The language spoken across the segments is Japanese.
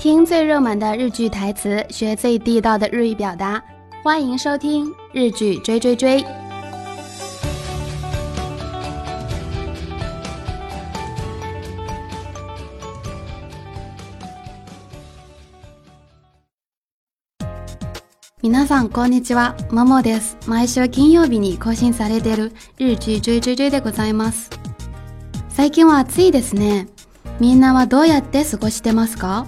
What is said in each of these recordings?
听最热门的日剧台词，学最地道的日语表达。欢迎收听《日剧追追追》。皆さんこんにちは、ももです。毎週金曜日に更新されている日劇追追追でございます。最近は暑いですね。みんなはどうやって過ごしてますか？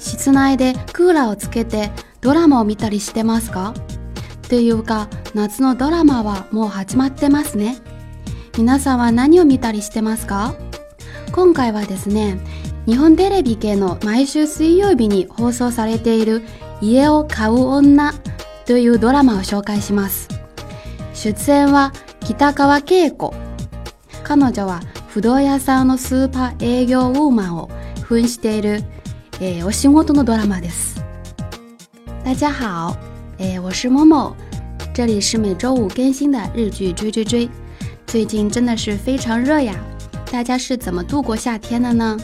室内でクーラーをつけてドラマを見たりしてますか？というか、夏のドラマはもう始まってますね。皆さんは何を見たりしてますか？今回はですね、日本テレビ系の毎週水曜日に放送されている家を買う女というドラマを紹介します。出演は北川景子。彼女は不動屋さんのスーパー営業ウーマンを扮している、えー、お仕事のドラマです。大家好，诶，我是某某，这里是每周五更新的日剧追追追。最近真的是非常热呀，大家是怎么度过夏天的呢？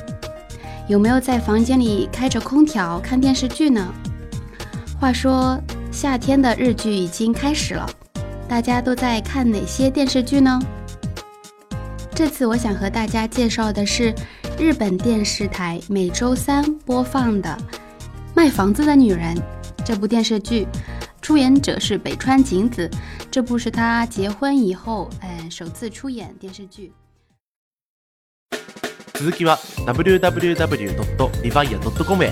有没有在房间里开着空调看电视剧呢？话说夏天的日剧已经开始了，大家都在看哪些电视剧呢？ 这次我想和大家介绍的是日本电视台每周三播放的《卖房子的女人》这部电视剧，出演者是北川景子，这部是她结婚以后，嗯，首次出演电视剧。続きは www.rivia.com へ